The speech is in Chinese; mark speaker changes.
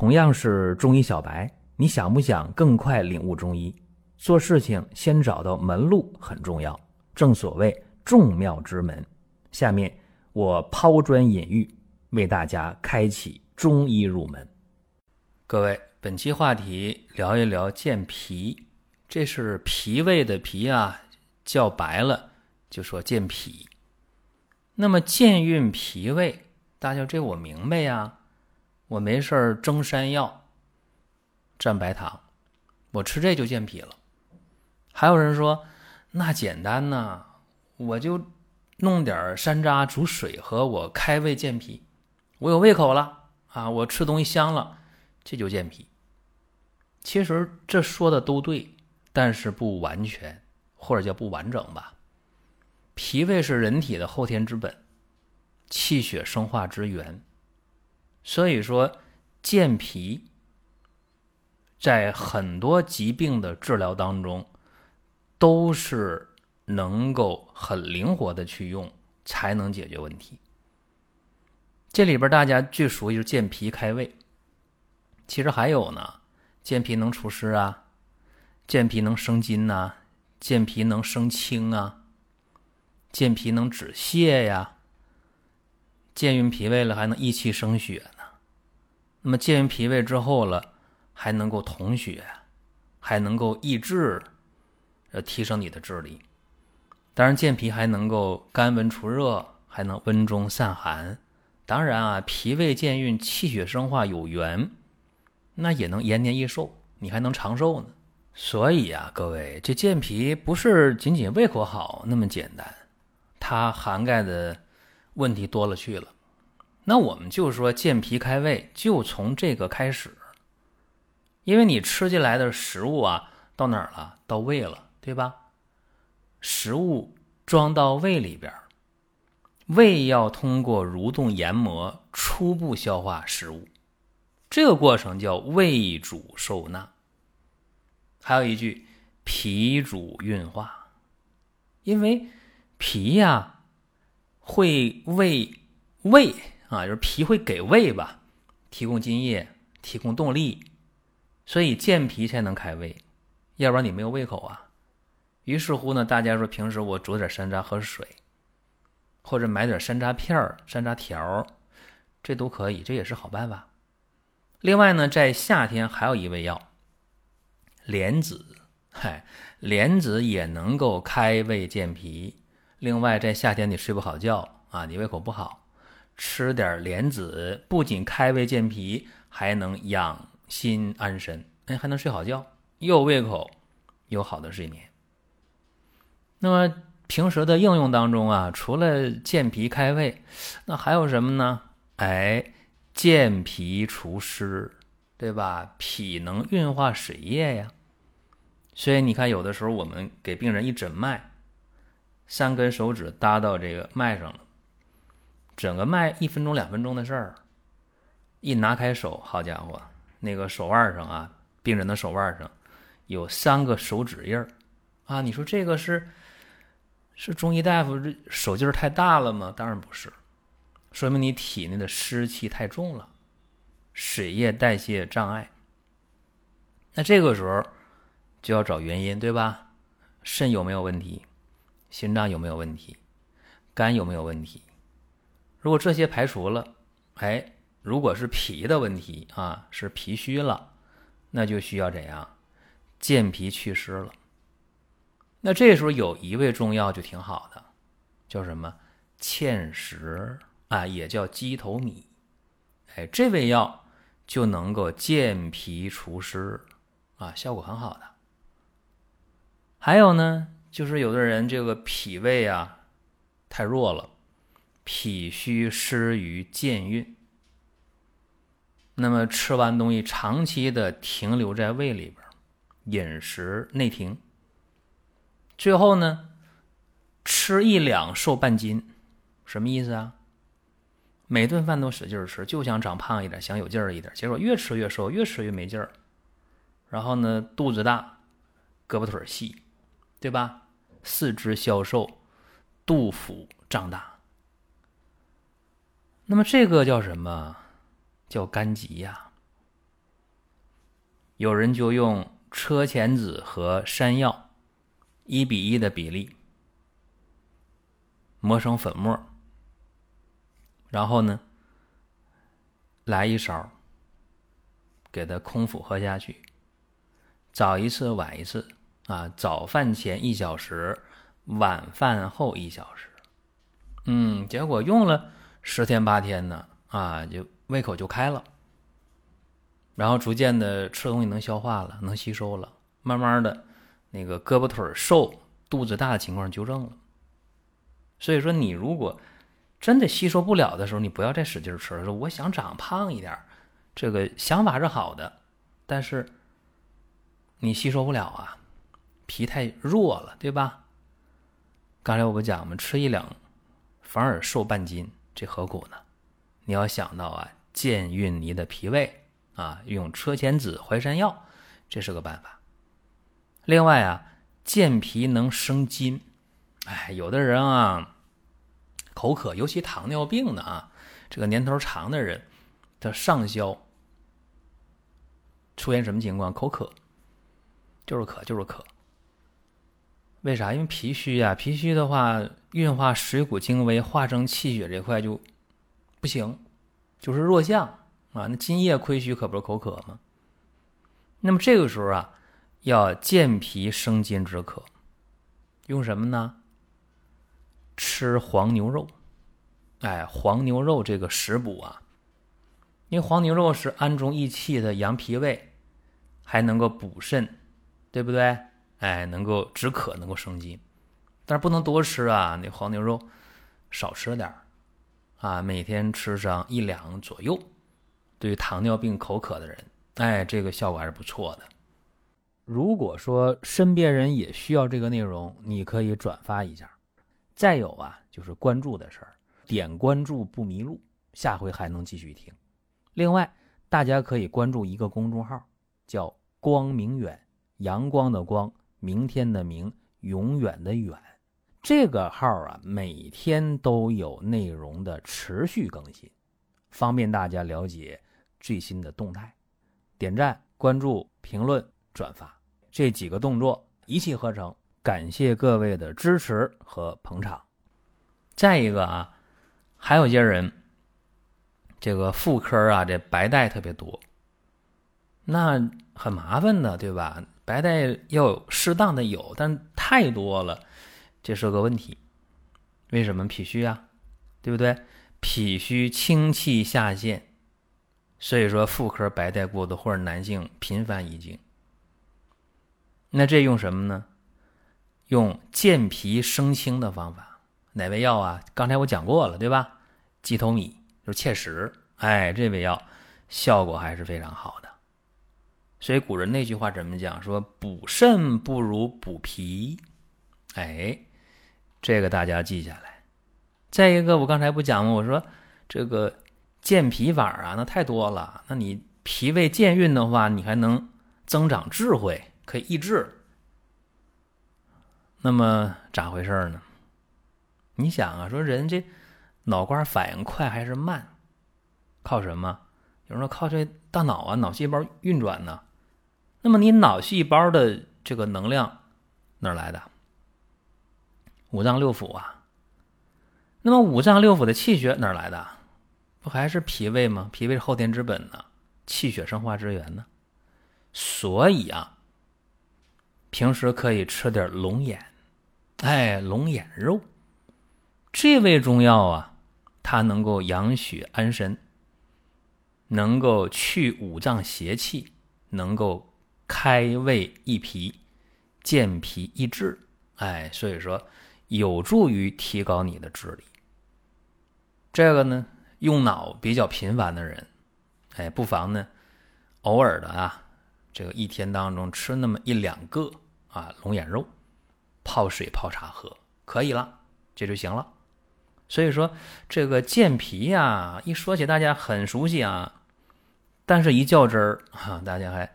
Speaker 1: 同样是中医小白，你想不想更快领悟中医？做事情先找到门路很重要，正所谓众妙之门。下面我抛砖引玉，为大家开启中医入门。各位，本期话题聊一聊健脾，这是脾胃的脾啊，叫白了就说健脾。那么健运脾胃，大家这我明白呀。我没事儿蒸山药，蘸白糖，我吃这就健脾了。还有人说那简单呐，我就弄点山楂煮水喝，我开胃健脾，我有胃口了啊，我吃东西香了，这就健脾。其实这说的都对，但是不完全，或者叫不完整吧。脾胃是人体的后天之本，气血生化之源。所以说，健脾在很多疾病的治疗当中，都是能够很灵活的去用，才能解决问题。这里边大家最熟悉是健脾开胃，其实还有呢，健脾能除湿啊，健脾能生津呐，健脾能生清啊，健脾能止泻呀。健运脾胃了，还能益气生血呢。那么健运脾胃之后了，还能够统血，还能够益智，呃，提升你的智力。当然，健脾还能够甘温除热，还能温中散寒。当然啊，脾胃健运，气血生化有源，那也能延年益寿，你还能长寿呢。所以啊，各位，这健脾不是仅仅胃口好那么简单，它涵盖的。问题多了去了，那我们就说健脾开胃，就从这个开始。因为你吃进来的食物啊，到哪儿了？到胃了，对吧？食物装到胃里边，胃要通过蠕动研磨初步消化食物，这个过程叫胃主受纳。还有一句，脾主运化，因为脾呀。会为胃啊，就是脾会给胃吧，提供津液，提供动力，所以健脾才能开胃，要不然你没有胃口啊。于是乎呢，大家说平时我煮点山楂喝水，或者买点山楂片儿、山楂条这都可以，这也是好办法。另外呢，在夏天还有一味药，莲子，嗨，莲子也能够开胃健脾。另外，在夏天你睡不好觉啊，你胃口不好，吃点莲子，不仅开胃健脾，还能养心安神，哎，还能睡好觉，又胃口，有好的睡眠。那么平时的应用当中啊，除了健脾开胃，那还有什么呢？哎，健脾除湿，对吧？脾能运化水液呀，所以你看，有的时候我们给病人一诊脉。三根手指搭到这个脉上了，整个脉一分钟两分钟的事儿，一拿开手，好家伙，那个手腕上啊，病人的手腕上有三个手指印儿啊！你说这个是是中医大夫这手劲儿太大了吗？当然不是，说明你体内的湿气太重了，水液代谢障碍。那这个时候就要找原因，对吧？肾有没有问题？心脏有没有问题？肝有没有问题？如果这些排除了，哎，如果是脾的问题啊，是脾虚了，那就需要怎样？健脾祛湿了。那这时候有一味中药就挺好的，叫什么？芡实啊，也叫鸡头米。哎，这味药就能够健脾除湿啊，效果很好的。还有呢？就是有的人这个脾胃啊太弱了，脾虚湿于健运，那么吃完东西长期的停留在胃里边，饮食内停，最后呢吃一两瘦半斤，什么意思啊？每顿饭都使劲吃，就想长胖一点，想有劲儿一点，结果越吃越瘦，越吃越没劲儿，然后呢肚子大，胳膊腿细。对吧？四肢消瘦，肚腹胀大。那么这个叫什么？叫肝急呀。有人就用车前子和山药一比一的比例磨成粉末，然后呢，来一勺，给它空腹喝下去。早一次，晚一次啊，早饭前一小时，晚饭后一小时。嗯，结果用了十天八天呢，啊，就胃口就开了。然后逐渐的吃东西能消化了，能吸收了，慢慢的，那个胳膊腿瘦、肚子大的情况纠正了。所以说，你如果真的吸收不了的时候，你不要再使劲吃了。说我想长胖一点，这个想法是好的，但是你吸收不了啊，皮太弱了，对吧？刚才我不讲吗？吃一两反而瘦半斤，这何苦呢？你要想到啊，健运你的脾胃。啊，用车前子、淮山药，这是个办法。另外啊，健脾能生津。哎，有的人啊，口渴，尤其糖尿病的啊，这个年头长的人，他上消出现什么情况？口渴，就是渴，就是渴。为啥？因为脾虚呀，脾虚的话，运化水谷精微，化生气血这块就不行，就是弱项。啊，那津液亏虚可不是口渴吗？那么这个时候啊，要健脾生津止渴，用什么呢？吃黄牛肉。哎，黄牛肉这个食补啊，因为黄牛肉是安中益气的，养脾胃，还能够补肾，对不对？哎，能够止渴，能够生津，但是不能多吃啊。那黄牛肉少吃点啊，每天吃上一两左右。对于糖尿病口渴的人，哎，这个效果还是不错的。如果说身边人也需要这个内容，你可以转发一下。再有啊，就是关注的事儿，点关注不迷路，下回还能继续听。另外，大家可以关注一个公众号，叫“光明远”，阳光的光，明天的明，永远的远。这个号啊，每天都有内容的持续更新，方便大家了解。最新的动态，点赞、关注、评论、转发这几个动作一气呵成，感谢各位的支持和捧场。再一个啊，还有些人，这个妇科啊，这白带特别多，那很麻烦的，对吧？白带要有适当的有，但太多了，这是个问题。为什么脾虚啊？对不对？脾虚清气下陷。所以说，妇科白带过多或者男性频繁遗精，那这用什么呢？用健脾生清的方法，哪味药啊？刚才我讲过了，对吧？鸡头米就是芡实，哎，这味药效果还是非常好的。所以古人那句话怎么讲？说补肾不如补脾，哎，这个大家记下来。再一个，我刚才不讲吗？我说这个。健脾法啊，那太多了。那你脾胃健运的话，你还能增长智慧，可以益智。那么咋回事呢？你想啊，说人这脑瓜反应快还是慢？靠什么？有人说靠这大脑啊，脑细胞运转呢。那么你脑细胞的这个能量哪来的？五脏六腑啊。那么五脏六腑的气血哪来的？不还是脾胃吗？脾胃是后天之本呢，气血生化之源呢。所以啊，平时可以吃点龙眼，哎，龙眼肉，这味中药啊，它能够养血安神，能够去五脏邪气，能够开胃益脾、健脾益智，哎，所以说有助于提高你的智力。这个呢？用脑比较频繁的人，哎，不妨呢，偶尔的啊，这个一天当中吃那么一两个啊龙眼肉，泡水泡茶喝，可以了，这就行了。所以说这个健脾呀，一说起大家很熟悉啊，但是一较真儿啊，大家还